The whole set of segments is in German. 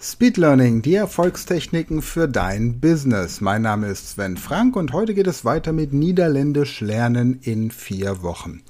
Speed Learning, die Erfolgstechniken für dein Business. Mein Name ist Sven Frank und heute geht es weiter mit Niederländisch lernen in vier Wochen.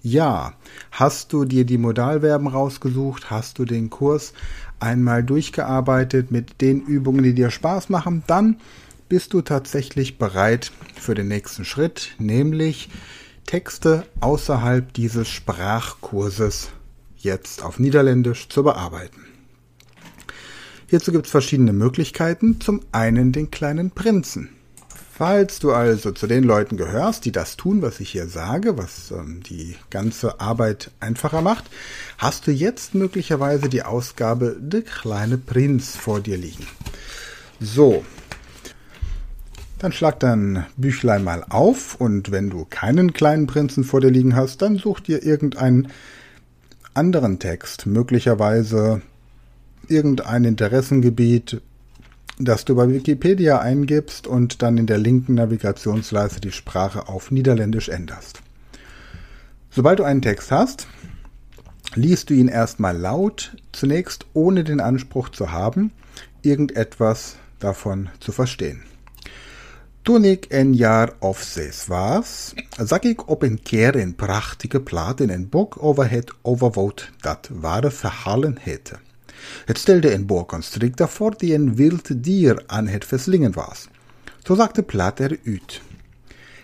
Ja, hast du dir die Modalverben rausgesucht? Hast du den Kurs einmal durchgearbeitet mit den Übungen, die dir Spaß machen? Dann bist du tatsächlich bereit für den nächsten Schritt, nämlich Texte außerhalb dieses Sprachkurses jetzt auf Niederländisch zu bearbeiten. Hierzu gibt es verschiedene Möglichkeiten. Zum einen den kleinen Prinzen. Falls du also zu den Leuten gehörst, die das tun, was ich hier sage, was ähm, die ganze Arbeit einfacher macht, hast du jetzt möglicherweise die Ausgabe Der kleine Prinz vor dir liegen. So. Dann schlag dein Büchlein mal auf und wenn du keinen kleinen Prinzen vor dir liegen hast, dann such dir irgendeinen anderen Text, möglicherweise irgendein Interessengebiet, das du bei Wikipedia eingibst und dann in der linken Navigationsleiste die Sprache auf Niederländisch änderst. Sobald du einen Text hast, liest du ihn erstmal laut, zunächst ohne den Anspruch zu haben, irgendetwas davon zu verstehen. Toen ik een of zes was, zag ik op een keer een prachtige plaat in een boek over het dat ware verhalen heette. Het stelde een boa constrictor voor die een wild dier aan het verslingen was. Zo zag de plaat eruit.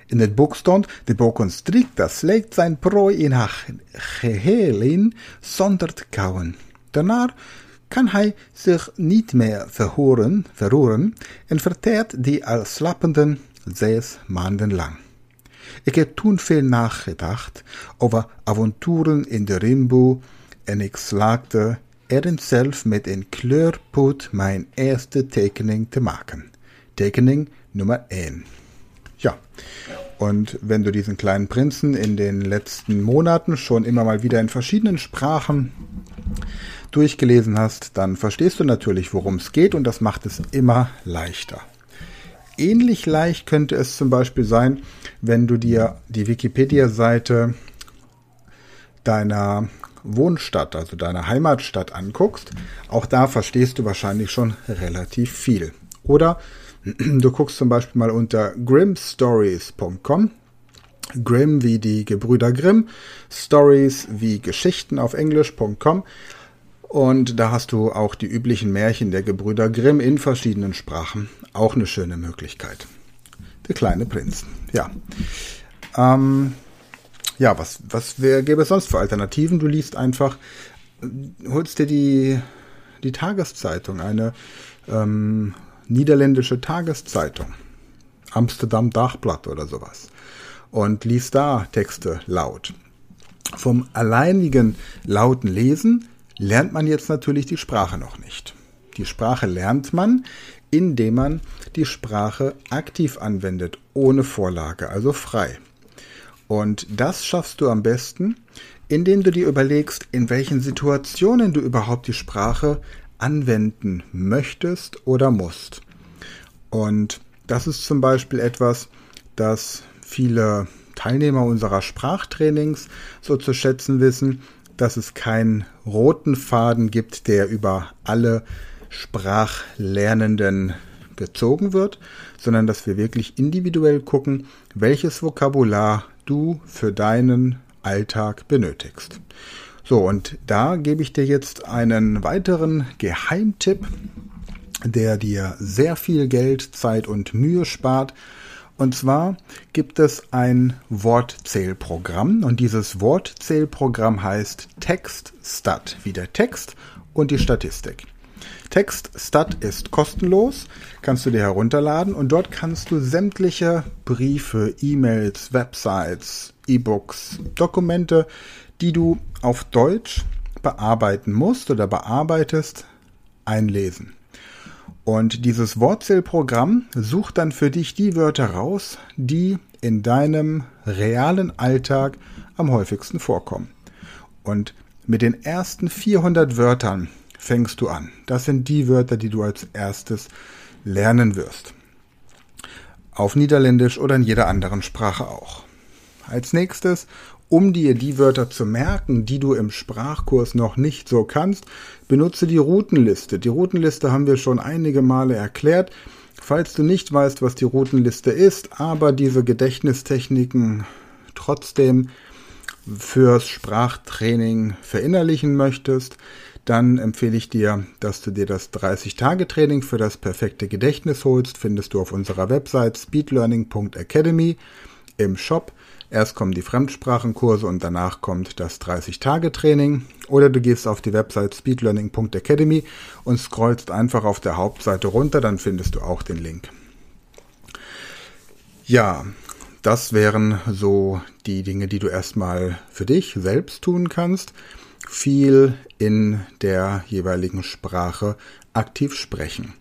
In het boek stond, de boa constrictor sleekt zijn prooi in haar geheel in zonder te kauwen. Daarna kan hij zich niet meer verhoren, verroeren en verteert die al slappenden zes maanden lang. Ik heb toen veel nagedacht over avonturen in de Rimbo en ik slaagde erin zelf met een kleurpot mijn erste tekening te maken. Tekening Nummer 1. Ja, und wenn du diesen kleinen Prinzen in den letzten Monaten schon immer mal wieder in verschiedenen Sprachen durchgelesen hast, dann verstehst du natürlich, worum es geht und das macht es immer leichter. Ähnlich leicht könnte es zum Beispiel sein, wenn du dir die Wikipedia-Seite deiner Wohnstadt, also deiner Heimatstadt anguckst. Auch da verstehst du wahrscheinlich schon relativ viel. Oder du guckst zum Beispiel mal unter grimstories.com Grimm wie die Gebrüder Grimm, Stories wie Geschichten auf Englisch.com und da hast du auch die üblichen Märchen der Gebrüder Grimm in verschiedenen Sprachen. Auch eine schöne Möglichkeit. Der kleine Prinz. Ja. Ähm, ja, was, was wär, gäbe es sonst für Alternativen? Du liest einfach, holst dir die, die Tageszeitung, eine ähm, niederländische Tageszeitung. Amsterdam Dachblatt oder sowas. Und liest da Texte laut. Vom alleinigen lauten Lesen lernt man jetzt natürlich die Sprache noch nicht. Die Sprache lernt man, indem man die Sprache aktiv anwendet, ohne Vorlage, also frei. Und das schaffst du am besten, indem du dir überlegst, in welchen Situationen du überhaupt die Sprache anwenden möchtest oder musst. Und das ist zum Beispiel etwas, das viele Teilnehmer unserer Sprachtrainings so zu schätzen wissen, dass es keinen roten Faden gibt, der über alle Sprachlernenden gezogen wird, sondern dass wir wirklich individuell gucken, welches Vokabular du für deinen Alltag benötigst. So, und da gebe ich dir jetzt einen weiteren Geheimtipp, der dir sehr viel Geld, Zeit und Mühe spart und zwar gibt es ein Wortzählprogramm und dieses Wortzählprogramm heißt TextStat, wie der Text und die Statistik. TextStat ist kostenlos, kannst du dir herunterladen und dort kannst du sämtliche Briefe, E-Mails, Websites, E-Books, Dokumente, die du auf Deutsch bearbeiten musst oder bearbeitest, einlesen. Und dieses Wortzählprogramm sucht dann für dich die Wörter raus, die in deinem realen Alltag am häufigsten vorkommen. Und mit den ersten 400 Wörtern fängst du an. Das sind die Wörter, die du als erstes lernen wirst. Auf Niederländisch oder in jeder anderen Sprache auch. Als nächstes Um dir die Wörter zu merken, die du im Sprachkurs noch nicht so kannst, benutze die Routenliste. Die Routenliste haben wir schon einige Male erklärt. Falls du nicht weißt, was die Routenliste ist, aber diese Gedächtnistechniken trotzdem fürs Sprachtraining verinnerlichen möchtest, dann empfehle ich dir, dass du dir das 30-Tage-Training für das perfekte Gedächtnis holst. Findest du auf unserer Website speedlearning.academy im Shop. Erst kommen die Fremdsprachenkurse und danach kommt das 30-Tage-Training. Oder du gehst auf die Website speedlearning.academy und scrollst einfach auf der Hauptseite runter, dann findest du auch den Link. Ja, das wären so die Dinge, die du erstmal für dich selbst tun kannst. Viel in der jeweiligen Sprache aktiv sprechen.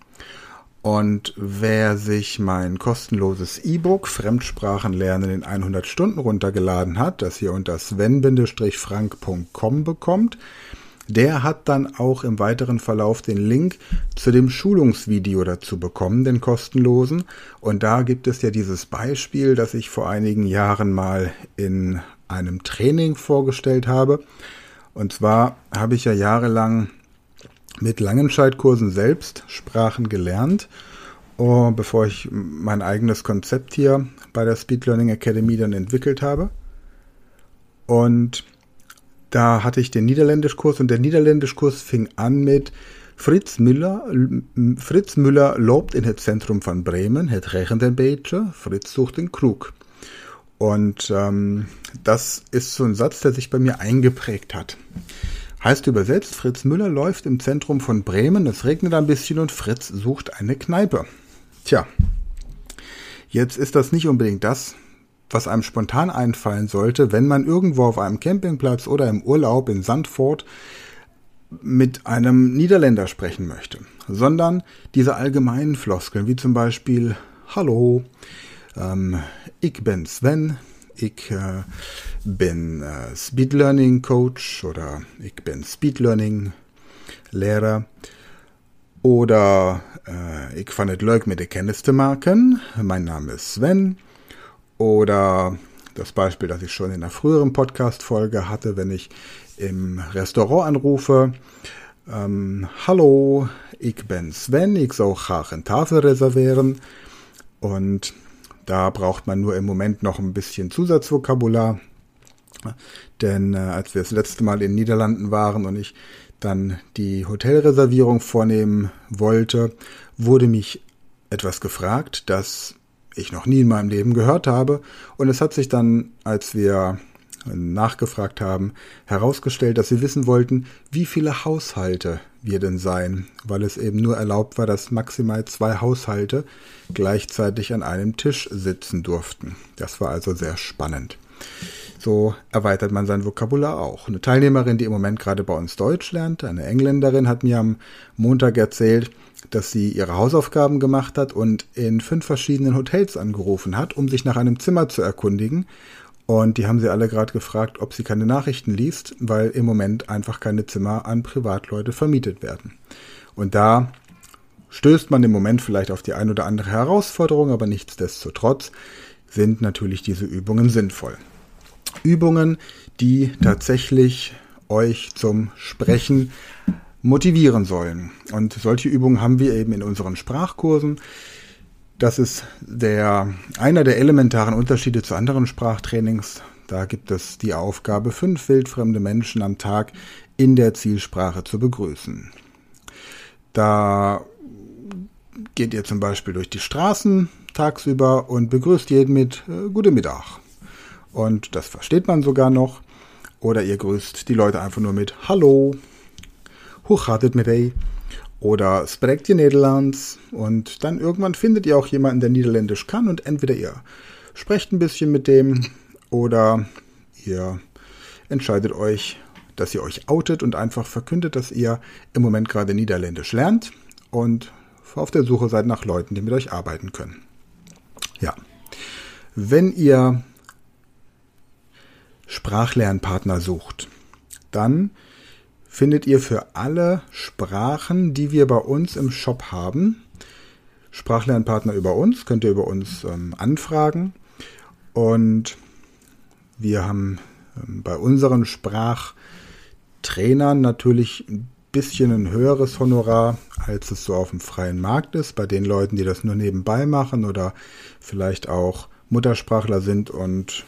Und wer sich mein kostenloses E-Book Fremdsprachen lernen in 100 Stunden runtergeladen hat, das hier unter sven-frank.com bekommt, der hat dann auch im weiteren Verlauf den Link zu dem Schulungsvideo dazu bekommen, den kostenlosen. Und da gibt es ja dieses Beispiel, das ich vor einigen Jahren mal in einem Training vorgestellt habe. Und zwar habe ich ja jahrelang mit Langenscheidkursen selbst Sprachen gelernt, oh, bevor ich mein eigenes Konzept hier bei der Speed Learning Academy dann entwickelt habe. Und da hatte ich den Niederländischkurs und der Niederländischkurs fing an mit Fritz Müller, Fritz Müller lobt in het Zentrum von Bremen, het regent beetje, Fritz sucht den Krug. Und ähm, das ist so ein Satz, der sich bei mir eingeprägt hat. Heißt übersetzt, Fritz Müller läuft im Zentrum von Bremen, es regnet ein bisschen und Fritz sucht eine Kneipe. Tja, jetzt ist das nicht unbedingt das, was einem spontan einfallen sollte, wenn man irgendwo auf einem Campingplatz oder im Urlaub in Sandford mit einem Niederländer sprechen möchte, sondern diese allgemeinen Floskeln, wie zum Beispiel Hallo, ähm, ich bin Sven, ich äh, bin äh, Speed Learning Coach oder ich bin Speed Learning Lehrer oder äh, ich es leuk mit Kennis zu machen. Mein Name ist Sven oder das Beispiel, das ich schon in einer früheren Podcast-Folge hatte, wenn ich im Restaurant anrufe. Ähm, Hallo, ich bin Sven, ich soll graag eine Tafel reservieren. Und da braucht man nur im Moment noch ein bisschen Zusatzvokabular. Denn äh, als wir das letzte Mal in den Niederlanden waren und ich dann die Hotelreservierung vornehmen wollte, wurde mich etwas gefragt, das ich noch nie in meinem Leben gehört habe. Und es hat sich dann, als wir nachgefragt haben, herausgestellt, dass sie wissen wollten, wie viele Haushalte wir denn seien, weil es eben nur erlaubt war, dass maximal zwei Haushalte gleichzeitig an einem Tisch sitzen durften. Das war also sehr spannend. So erweitert man sein Vokabular auch. Eine Teilnehmerin, die im Moment gerade bei uns Deutsch lernt, eine Engländerin, hat mir am Montag erzählt, dass sie ihre Hausaufgaben gemacht hat und in fünf verschiedenen Hotels angerufen hat, um sich nach einem Zimmer zu erkundigen. Und die haben sie alle gerade gefragt, ob sie keine Nachrichten liest, weil im Moment einfach keine Zimmer an Privatleute vermietet werden. Und da stößt man im Moment vielleicht auf die ein oder andere Herausforderung, aber nichtsdestotrotz sind natürlich diese Übungen sinnvoll. Übungen, die tatsächlich euch zum Sprechen motivieren sollen. Und solche Übungen haben wir eben in unseren Sprachkursen. Das ist der, einer der elementaren Unterschiede zu anderen Sprachtrainings. Da gibt es die Aufgabe, fünf wildfremde Menschen am Tag in der Zielsprache zu begrüßen. Da geht ihr zum Beispiel durch die Straßen tagsüber und begrüßt jeden mit äh, Guten Mittag. Und das versteht man sogar noch. Oder ihr grüßt die Leute einfach nur mit Hallo hoe gaat het met hij? Oder spreekt ihr Nederlands? Und dann irgendwann findet ihr auch jemanden, der Niederländisch kann und entweder ihr sprecht ein bisschen mit dem oder ihr entscheidet euch, dass ihr euch outet und einfach verkündet, dass ihr im Moment gerade Niederländisch lernt und auf der Suche seid nach Leuten, die mit euch arbeiten können. Ja. Wenn ihr Sprachlernpartner sucht, dann findet ihr für alle Sprachen, die wir bei uns im Shop haben. Sprachlernpartner über uns, könnt ihr über uns ähm, anfragen. Und wir haben ähm, bei unseren Sprachtrainern natürlich ein bisschen ein höheres Honorar, als es so auf dem freien Markt ist. Bei den Leuten, die das nur nebenbei machen oder vielleicht auch Muttersprachler sind und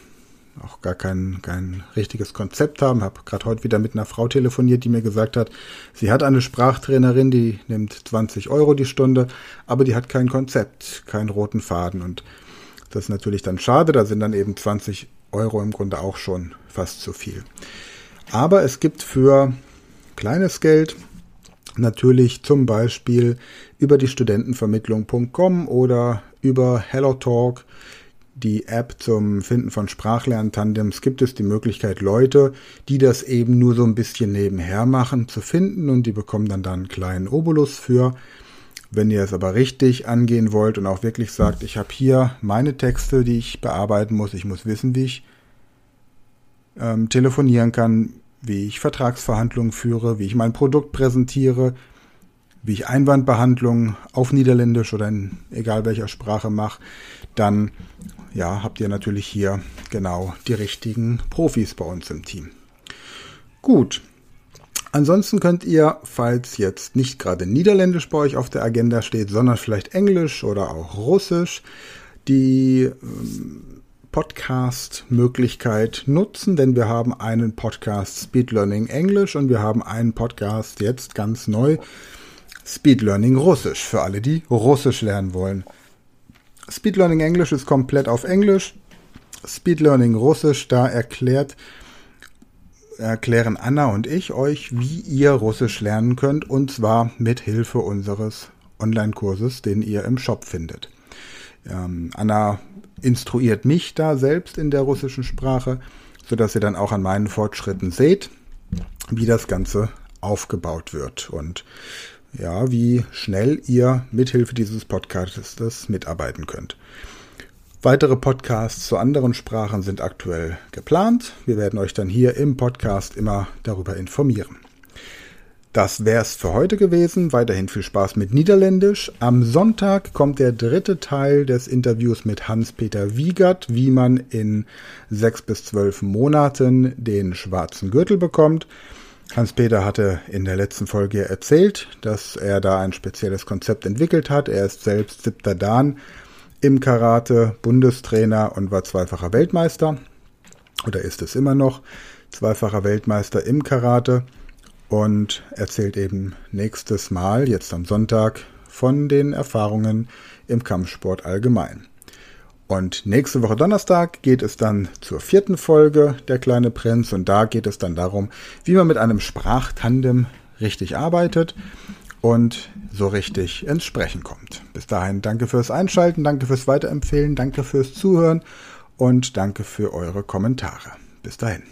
auch gar kein, kein richtiges Konzept haben. Habe gerade heute wieder mit einer Frau telefoniert, die mir gesagt hat, sie hat eine Sprachtrainerin, die nimmt 20 Euro die Stunde, aber die hat kein Konzept, keinen roten Faden. Und das ist natürlich dann schade, da sind dann eben 20 Euro im Grunde auch schon fast zu viel. Aber es gibt für kleines Geld natürlich zum Beispiel über die Studentenvermittlung.com oder über HelloTalk die App zum Finden von Sprachlerntandems gibt es die Möglichkeit, Leute, die das eben nur so ein bisschen nebenher machen, zu finden und die bekommen dann da einen kleinen Obolus für. Wenn ihr es aber richtig angehen wollt und auch wirklich sagt, ich habe hier meine Texte, die ich bearbeiten muss, ich muss wissen, wie ich ähm, telefonieren kann, wie ich Vertragsverhandlungen führe, wie ich mein Produkt präsentiere, wie ich Einwandbehandlungen auf Niederländisch oder in egal welcher Sprache mache, dann ja, habt ihr natürlich hier genau die richtigen Profis bei uns im Team. Gut. Ansonsten könnt ihr, falls jetzt nicht gerade Niederländisch bei euch auf der Agenda steht, sondern vielleicht Englisch oder auch Russisch, die ähm, Podcast-Möglichkeit nutzen, denn wir haben einen Podcast Speed Learning Englisch und wir haben einen Podcast jetzt ganz neu Speed Learning Russisch für alle, die Russisch lernen wollen. Speed Learning Englisch ist komplett auf Englisch. Speed Learning Russisch, da erklärt, erklären Anna und ich euch, wie ihr Russisch lernen könnt, und zwar mit Hilfe unseres Online-Kurses, den ihr im Shop findet. Ähm, Anna instruiert mich da selbst in der russischen Sprache, sodass ihr dann auch an meinen Fortschritten seht, wie das Ganze aufgebaut wird. Und ja, wie schnell ihr mithilfe dieses Podcasts mitarbeiten könnt. Weitere Podcasts zu anderen Sprachen sind aktuell geplant. Wir werden euch dann hier im Podcast immer darüber informieren. Das wär's für heute gewesen. Weiterhin viel Spaß mit Niederländisch. Am Sonntag kommt der dritte Teil des Interviews mit Hans-Peter Wiegert, wie man in sechs bis zwölf Monaten den schwarzen Gürtel bekommt. Hans-Peter hatte in der letzten Folge erzählt, dass er da ein spezielles Konzept entwickelt hat. Er ist selbst siebter Dan im Karate, Bundestrainer und war zweifacher Weltmeister. Oder ist es immer noch zweifacher Weltmeister im Karate und erzählt eben nächstes Mal, jetzt am Sonntag, von den Erfahrungen im Kampfsport allgemein. Und nächste Woche Donnerstag geht es dann zur vierten Folge Der kleine Prinz und da geht es dann darum, wie man mit einem Sprachtandem richtig arbeitet und so richtig ins Sprechen kommt. Bis dahin danke fürs Einschalten, danke fürs Weiterempfehlen, danke fürs Zuhören und danke für eure Kommentare. Bis dahin.